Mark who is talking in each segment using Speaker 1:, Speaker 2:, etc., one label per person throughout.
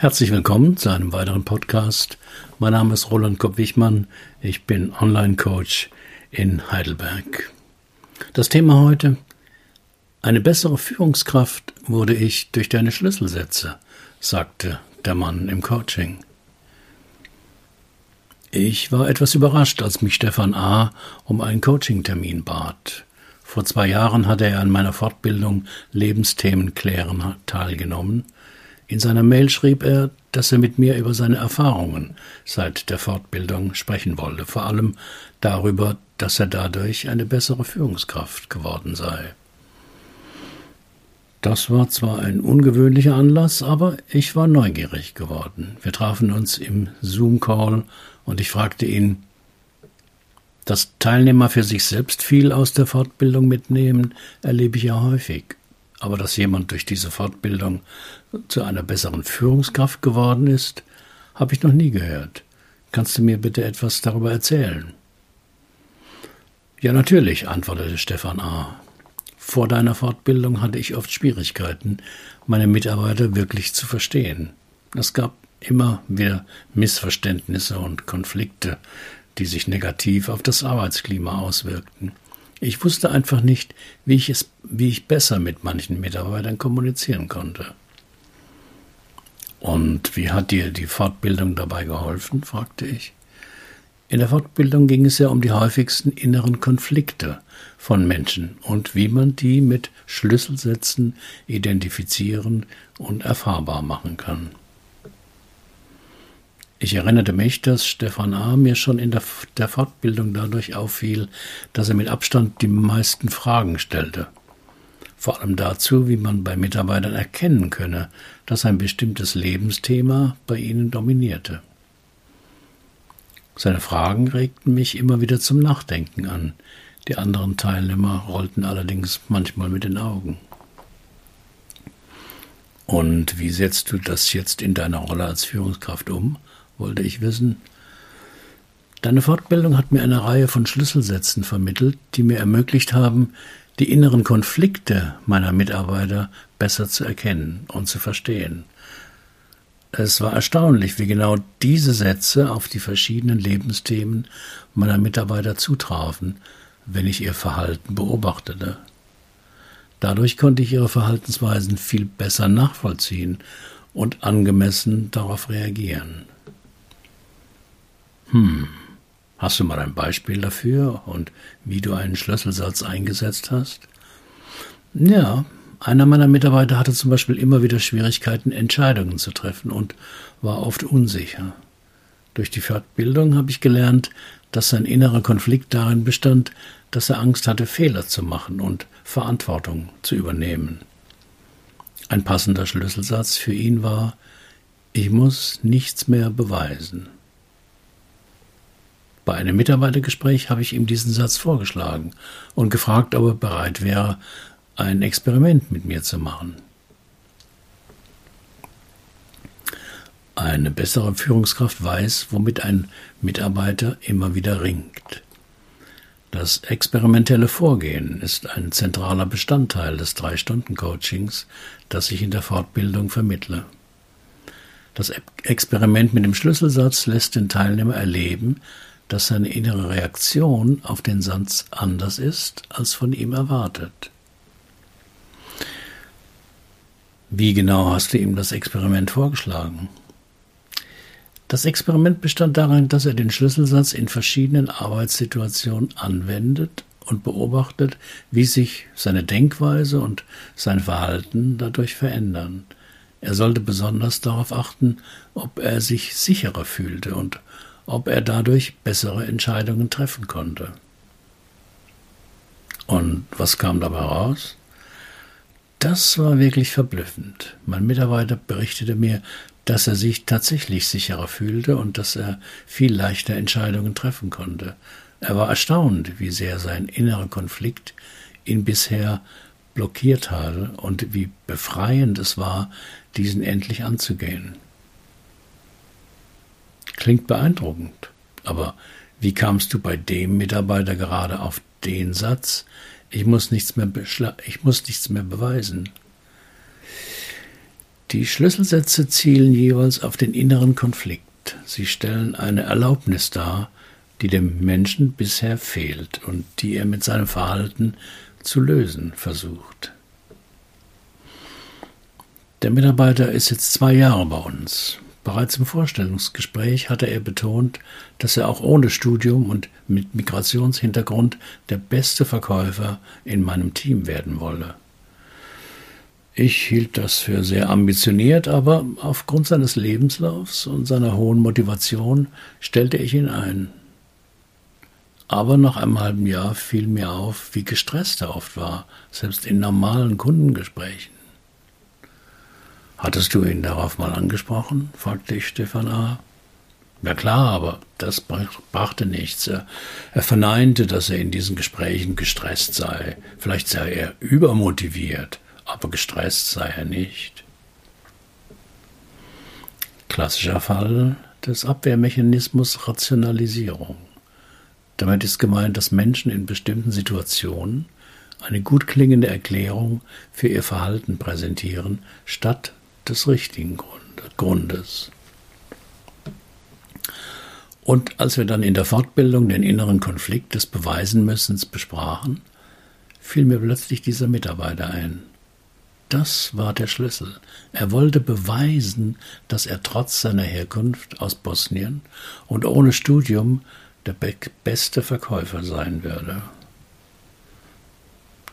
Speaker 1: Herzlich willkommen zu einem weiteren Podcast. Mein Name ist Roland Kopp-Wichmann. Ich bin Online-Coach in Heidelberg. Das Thema heute: Eine bessere Führungskraft wurde ich durch deine Schlüsselsätze, sagte der Mann im Coaching. Ich war etwas überrascht, als mich Stefan A. um einen Coaching-Termin bat. Vor zwei Jahren hatte er an meiner Fortbildung Lebensthemen klären teilgenommen in seiner Mail schrieb er, dass er mit mir über seine Erfahrungen seit der Fortbildung sprechen wollte, vor allem darüber, dass er dadurch eine bessere Führungskraft geworden sei. Das war zwar ein ungewöhnlicher Anlass, aber ich war neugierig geworden. Wir trafen uns im Zoom-Call und ich fragte ihn, dass Teilnehmer für sich selbst viel aus der Fortbildung mitnehmen, erlebe ich ja häufig. Aber dass jemand durch diese Fortbildung zu einer besseren Führungskraft geworden ist, habe ich noch nie gehört. Kannst du mir bitte etwas darüber erzählen? Ja, natürlich, antwortete Stefan A. Vor deiner Fortbildung hatte ich oft Schwierigkeiten, meine Mitarbeiter wirklich zu verstehen. Es gab immer wieder Missverständnisse und Konflikte, die sich negativ auf das Arbeitsklima auswirkten. Ich wusste einfach nicht, wie ich es, wie ich besser mit manchen Mitarbeitern kommunizieren konnte. Und wie hat dir die Fortbildung dabei geholfen? fragte ich. In der Fortbildung ging es ja um die häufigsten inneren Konflikte von Menschen und wie man die mit Schlüsselsätzen identifizieren und erfahrbar machen kann. Ich erinnerte mich, dass Stefan A. mir schon in der, der, Fortbildung dadurch auffiel, dass er mit Abstand die meisten Fragen stellte. Vor allem dazu, wie man bei Mitarbeitern erkennen könne, dass ein bestimmtes Lebensthema bei ihnen dominierte. Seine Fragen regten mich immer wieder zum Nachdenken an. Die anderen Teilnehmer rollten allerdings manchmal mit den Augen. Und wie setzt du das jetzt in deiner Rolle als Führungskraft um? Wollte ich wissen. Deine Fortbildung hat mir eine Reihe von Schlüsselsätzen vermittelt, die mir ermöglicht haben, die inneren Konflikte meiner Mitarbeiter besser zu erkennen und zu verstehen. Es war erstaunlich, wie genau diese Sätze auf die verschiedenen Lebensthemen meiner Mitarbeiter zutrafen, wenn ich ihr Verhalten beobachtete. Dadurch konnte ich ihre Verhaltensweisen viel besser nachvollziehen und angemessen darauf reagieren. Hm, hast du mal ein Beispiel dafür und wie du einen Schlüsselsatz eingesetzt hast? Ja, einer meiner Mitarbeiter hatte zum Beispiel immer wieder Schwierigkeiten, Entscheidungen zu treffen und war oft unsicher. Durch die Fortbildung habe ich gelernt, dass sein innerer Konflikt darin bestand, dass er Angst hatte, Fehler zu machen und Verantwortung zu übernehmen. Ein passender Schlüsselsatz für ihn war, ich muss nichts mehr beweisen. Bei einem Mitarbeitergespräch habe ich ihm diesen Satz vorgeschlagen und gefragt, ob er bereit wäre, ein Experiment mit mir zu machen. Eine bessere Führungskraft weiß, womit ein Mitarbeiter immer wieder ringt. Das experimentelle Vorgehen ist ein zentraler Bestandteil des Drei-Stunden-Coachings, das ich in der Fortbildung vermittle. Das Experiment mit dem Schlüsselsatz lässt den Teilnehmer erleben, dass seine innere Reaktion auf den Satz anders ist, als von ihm erwartet. Wie genau hast du ihm das Experiment vorgeschlagen? Das Experiment bestand darin, dass er den Schlüsselsatz in verschiedenen Arbeitssituationen anwendet und beobachtet, wie sich seine Denkweise und sein Verhalten dadurch verändern. Er sollte besonders darauf achten, ob er sich sicherer fühlte und ob er dadurch bessere Entscheidungen treffen konnte. Und was kam dabei raus? Das war wirklich verblüffend. Mein Mitarbeiter berichtete mir, dass er sich tatsächlich sicherer fühlte und dass er viel leichter Entscheidungen treffen konnte. Er war erstaunt, wie sehr sein innerer Konflikt ihn bisher blockiert hatte und wie befreiend es war, diesen endlich anzugehen. Klingt beeindruckend. Aber wie kamst du bei dem Mitarbeiter gerade auf den Satz? Ich muss nichts mehr, ich muss nichts mehr beweisen. Die Schlüsselsätze zielen jeweils auf den inneren Konflikt. Sie stellen eine Erlaubnis dar, die dem Menschen bisher fehlt und die er mit seinem Verhalten zu lösen versucht. Der Mitarbeiter ist jetzt zwei Jahre bei uns. Bereits im Vorstellungsgespräch hatte er betont, dass er auch ohne Studium und mit Migrationshintergrund der beste Verkäufer in meinem Team werden wolle. Ich hielt das für sehr ambitioniert, aber aufgrund seines Lebenslaufs und seiner hohen Motivation stellte ich ihn ein. Aber nach einem halben Jahr fiel mir auf, wie gestresst er oft war, selbst in normalen Kundengesprächen. Hattest du ihn darauf mal angesprochen? fragte ich Stefan A. Ja klar, aber das brachte nichts. Er, er verneinte, dass er in diesen Gesprächen gestresst sei. Vielleicht sei er übermotiviert, aber gestresst sei er nicht. Klassischer Fall des Abwehrmechanismus Rationalisierung. Damit ist gemeint, dass Menschen in bestimmten Situationen eine gut klingende Erklärung für ihr Verhalten präsentieren, statt des richtigen Grundes. Und als wir dann in der Fortbildung den inneren Konflikt des Beweisenmüssens besprachen, fiel mir plötzlich dieser Mitarbeiter ein. Das war der Schlüssel. Er wollte beweisen, dass er trotz seiner Herkunft aus Bosnien und ohne Studium der beste Verkäufer sein würde.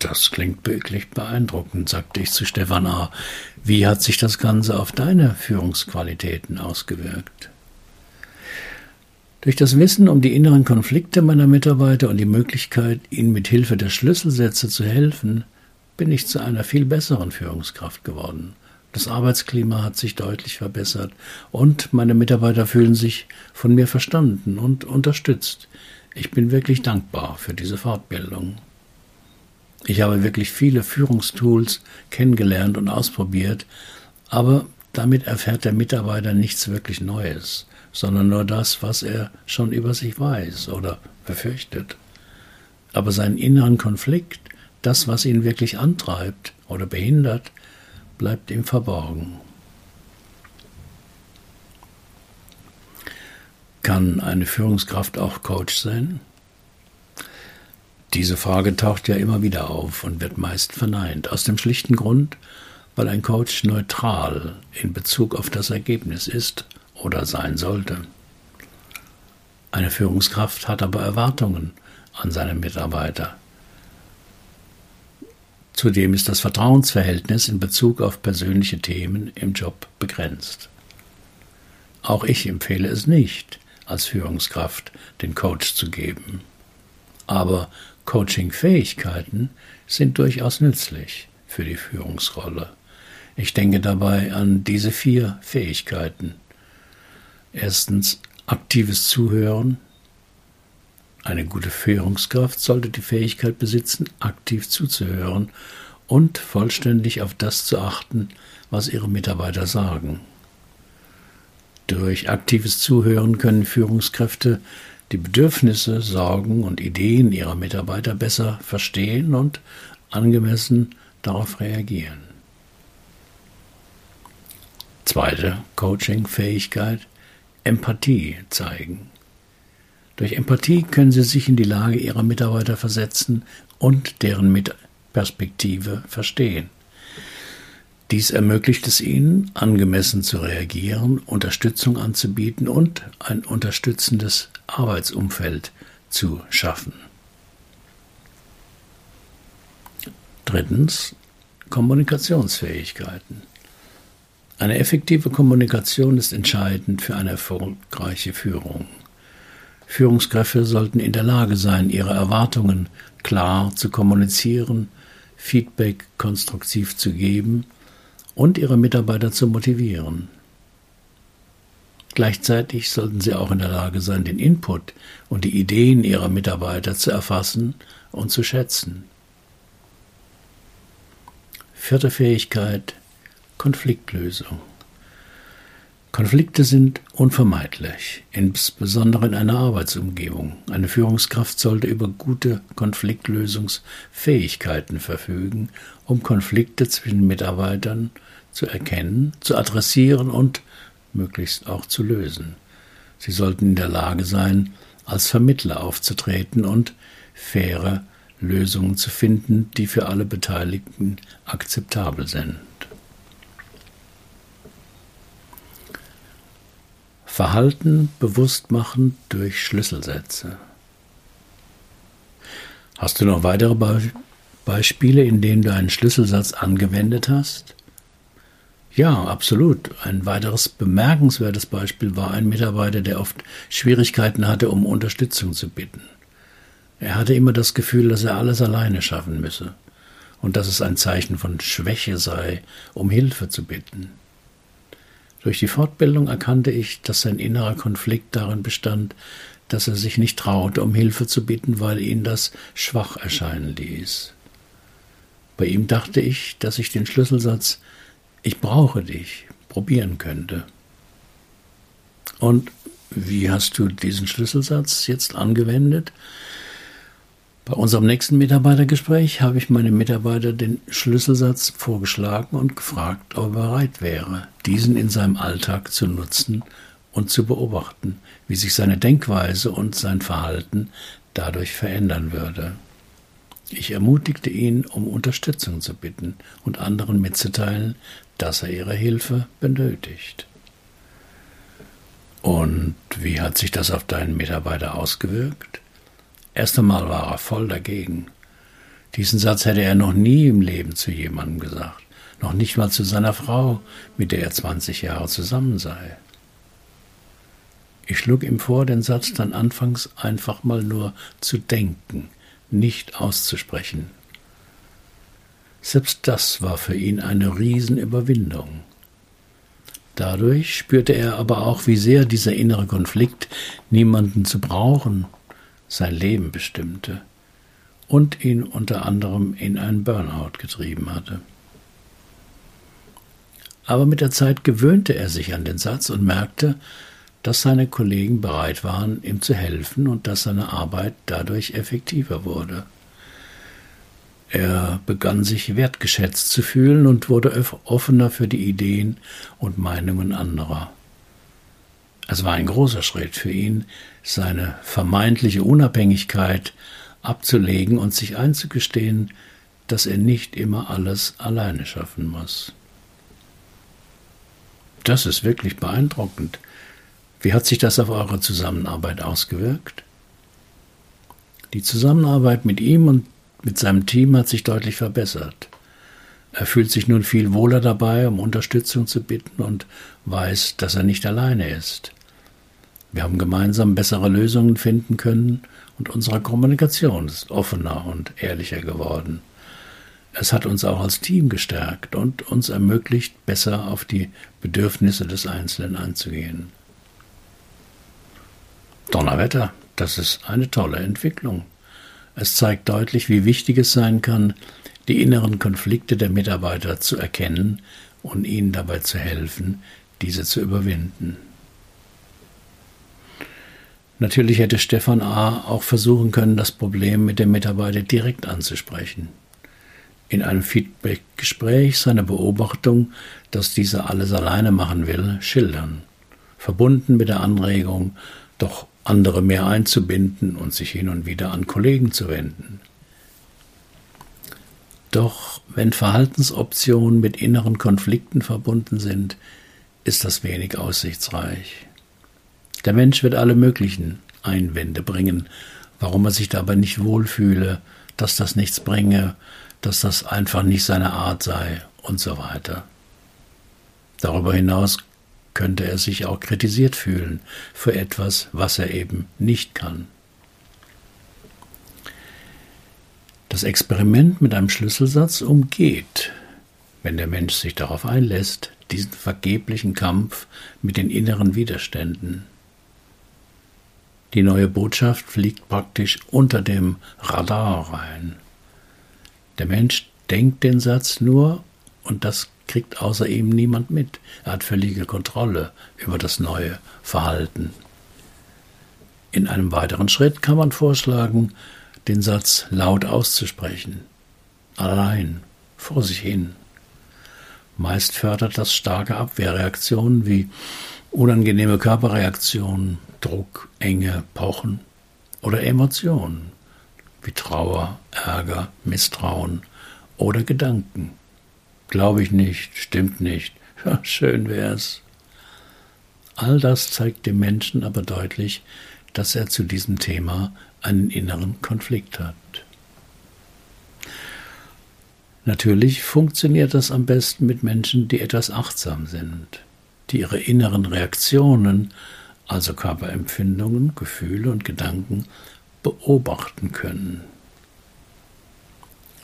Speaker 1: Das klingt wirklich beeindruckend, sagte ich zu Stefan A. Wie hat sich das Ganze auf deine Führungsqualitäten ausgewirkt? Durch das Wissen um die inneren Konflikte meiner Mitarbeiter und die Möglichkeit, ihnen mit Hilfe der Schlüsselsätze zu helfen, bin ich zu einer viel besseren Führungskraft geworden. Das Arbeitsklima hat sich deutlich verbessert und meine Mitarbeiter fühlen sich von mir verstanden und unterstützt. Ich bin wirklich dankbar für diese Fortbildung. Ich habe wirklich viele Führungstools kennengelernt und ausprobiert, aber damit erfährt der Mitarbeiter nichts wirklich Neues, sondern nur das, was er schon über sich weiß oder befürchtet. Aber seinen inneren Konflikt, das, was ihn wirklich antreibt oder behindert, bleibt ihm verborgen. Kann eine Führungskraft auch Coach sein? Diese Frage taucht ja immer wieder auf und wird meist verneint, aus dem schlichten Grund, weil ein Coach neutral in Bezug auf das Ergebnis ist oder sein sollte. Eine Führungskraft hat aber Erwartungen an seine Mitarbeiter. Zudem ist das Vertrauensverhältnis in Bezug auf persönliche Themen im Job begrenzt. Auch ich empfehle es nicht, als Führungskraft den Coach zu geben. Aber Coaching-Fähigkeiten sind durchaus nützlich für die Führungsrolle. Ich denke dabei an diese vier Fähigkeiten. Erstens aktives Zuhören. Eine gute Führungskraft sollte die Fähigkeit besitzen, aktiv zuzuhören und vollständig auf das zu achten, was ihre Mitarbeiter sagen. Durch aktives Zuhören können Führungskräfte die Bedürfnisse, Sorgen und Ideen ihrer Mitarbeiter besser verstehen und angemessen darauf reagieren. Zweite Coaching-Fähigkeit, Empathie zeigen. Durch Empathie können Sie sich in die Lage Ihrer Mitarbeiter versetzen und deren Perspektive verstehen. Dies ermöglicht es ihnen, angemessen zu reagieren, Unterstützung anzubieten und ein unterstützendes Arbeitsumfeld zu schaffen. Drittens Kommunikationsfähigkeiten. Eine effektive Kommunikation ist entscheidend für eine erfolgreiche Führung. Führungskräfte sollten in der Lage sein, ihre Erwartungen klar zu kommunizieren, Feedback konstruktiv zu geben und ihre Mitarbeiter zu motivieren. Gleichzeitig sollten sie auch in der Lage sein, den Input und die Ideen ihrer Mitarbeiter zu erfassen und zu schätzen. Vierte Fähigkeit Konfliktlösung. Konflikte sind unvermeidlich, insbesondere in einer Arbeitsumgebung. Eine Führungskraft sollte über gute Konfliktlösungsfähigkeiten verfügen, um Konflikte zwischen Mitarbeitern zu erkennen, zu adressieren und möglichst auch zu lösen. Sie sollten in der Lage sein, als Vermittler aufzutreten und faire Lösungen zu finden, die für alle Beteiligten akzeptabel sind. Verhalten bewusst machen durch Schlüsselsätze. Hast du noch weitere Be Beispiele, in denen du einen Schlüsselsatz angewendet hast? Ja, absolut. Ein weiteres bemerkenswertes Beispiel war ein Mitarbeiter, der oft Schwierigkeiten hatte, um Unterstützung zu bitten. Er hatte immer das Gefühl, dass er alles alleine schaffen müsse und dass es ein Zeichen von Schwäche sei, um Hilfe zu bitten. Durch die Fortbildung erkannte ich, dass sein innerer Konflikt darin bestand, dass er sich nicht traute, um Hilfe zu bitten, weil ihn das schwach erscheinen ließ. Bei ihm dachte ich, dass ich den Schlüsselsatz ich brauche dich probieren könnte. Und wie hast du diesen Schlüsselsatz jetzt angewendet? Bei unserem nächsten Mitarbeitergespräch habe ich meinem Mitarbeiter den Schlüsselsatz vorgeschlagen und gefragt, ob er bereit wäre, diesen in seinem Alltag zu nutzen und zu beobachten, wie sich seine Denkweise und sein Verhalten dadurch verändern würde. Ich ermutigte ihn, um Unterstützung zu bitten und anderen mitzuteilen, dass er ihre Hilfe benötigt. Und wie hat sich das auf deinen Mitarbeiter ausgewirkt? Erst einmal war er voll dagegen. Diesen Satz hätte er noch nie im Leben zu jemandem gesagt, noch nicht mal zu seiner Frau, mit der er 20 Jahre zusammen sei. Ich schlug ihm vor, den Satz dann anfangs einfach mal nur zu denken, nicht auszusprechen. Selbst das war für ihn eine Riesenüberwindung. Dadurch spürte er aber auch, wie sehr dieser innere Konflikt, niemanden zu brauchen, sein Leben bestimmte und ihn unter anderem in einen Burnout getrieben hatte. Aber mit der Zeit gewöhnte er sich an den Satz und merkte, dass seine Kollegen bereit waren, ihm zu helfen und dass seine Arbeit dadurch effektiver wurde. Er begann sich wertgeschätzt zu fühlen und wurde offener für die Ideen und Meinungen anderer. Es war ein großer Schritt für ihn, seine vermeintliche Unabhängigkeit abzulegen und sich einzugestehen, dass er nicht immer alles alleine schaffen muss. Das ist wirklich beeindruckend. Wie hat sich das auf eure Zusammenarbeit ausgewirkt? Die Zusammenarbeit mit ihm und mit seinem Team hat sich deutlich verbessert. Er fühlt sich nun viel wohler dabei, um Unterstützung zu bitten und weiß, dass er nicht alleine ist. Wir haben gemeinsam bessere Lösungen finden können und unsere Kommunikation ist offener und ehrlicher geworden. Es hat uns auch als Team gestärkt und uns ermöglicht, besser auf die Bedürfnisse des Einzelnen einzugehen. Donnerwetter, das ist eine tolle Entwicklung. Es zeigt deutlich, wie wichtig es sein kann, die inneren Konflikte der Mitarbeiter zu erkennen und ihnen dabei zu helfen, diese zu überwinden. Natürlich hätte Stefan A. auch versuchen können, das Problem mit dem Mitarbeiter direkt anzusprechen. In einem Feedback-Gespräch seine Beobachtung, dass dieser alles alleine machen will, schildern, verbunden mit der Anregung, doch andere mehr einzubinden und sich hin und wieder an Kollegen zu wenden. Doch wenn Verhaltensoptionen mit inneren Konflikten verbunden sind, ist das wenig aussichtsreich. Der Mensch wird alle möglichen Einwände bringen, warum er sich dabei nicht wohlfühle, dass das nichts bringe, dass das einfach nicht seine Art sei und so weiter. Darüber hinaus könnte er sich auch kritisiert fühlen für etwas, was er eben nicht kann. Das Experiment mit einem Schlüsselsatz umgeht, wenn der Mensch sich darauf einlässt, diesen vergeblichen Kampf mit den inneren Widerständen. Die neue Botschaft fliegt praktisch unter dem Radar rein. Der Mensch denkt den Satz nur und das kriegt außer ihm niemand mit. Er hat völlige Kontrolle über das neue Verhalten. In einem weiteren Schritt kann man vorschlagen, den Satz laut auszusprechen. Allein, vor sich hin. Meist fördert das starke Abwehrreaktionen wie unangenehme Körperreaktionen, Druck, Enge, Pochen oder Emotionen wie Trauer, Ärger, Misstrauen oder Gedanken. Glaube ich nicht, stimmt nicht, ja, schön wär's. All das zeigt dem Menschen aber deutlich, dass er zu diesem Thema einen inneren Konflikt hat. Natürlich funktioniert das am besten mit Menschen, die etwas achtsam sind, die ihre inneren Reaktionen, also Körperempfindungen, Gefühle und Gedanken, beobachten können.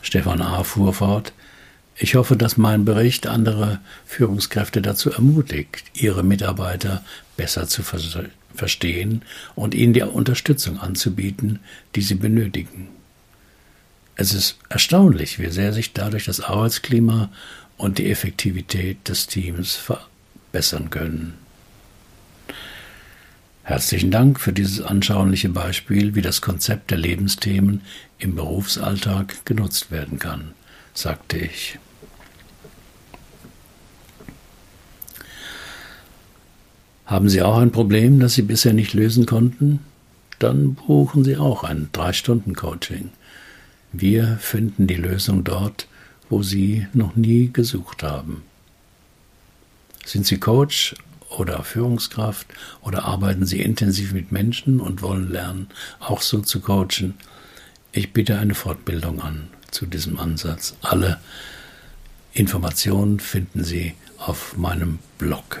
Speaker 1: Stefan A. fuhr fort, ich hoffe, dass mein Bericht andere Führungskräfte dazu ermutigt, ihre Mitarbeiter besser zu verstehen und ihnen die Unterstützung anzubieten, die sie benötigen. Es ist erstaunlich, wie sehr sich dadurch das Arbeitsklima und die Effektivität des Teams verbessern können. Herzlichen Dank für dieses anschauliche Beispiel, wie das Konzept der Lebensthemen im Berufsalltag genutzt werden kann, sagte ich. Haben Sie auch ein Problem, das Sie bisher nicht lösen konnten? Dann buchen Sie auch ein Drei-Stunden-Coaching. Wir finden die Lösung dort, wo Sie noch nie gesucht haben. Sind Sie Coach oder Führungskraft oder arbeiten Sie intensiv mit Menschen und wollen lernen, auch so zu coachen? Ich biete eine Fortbildung an zu diesem Ansatz. Alle Informationen finden Sie auf meinem Blog.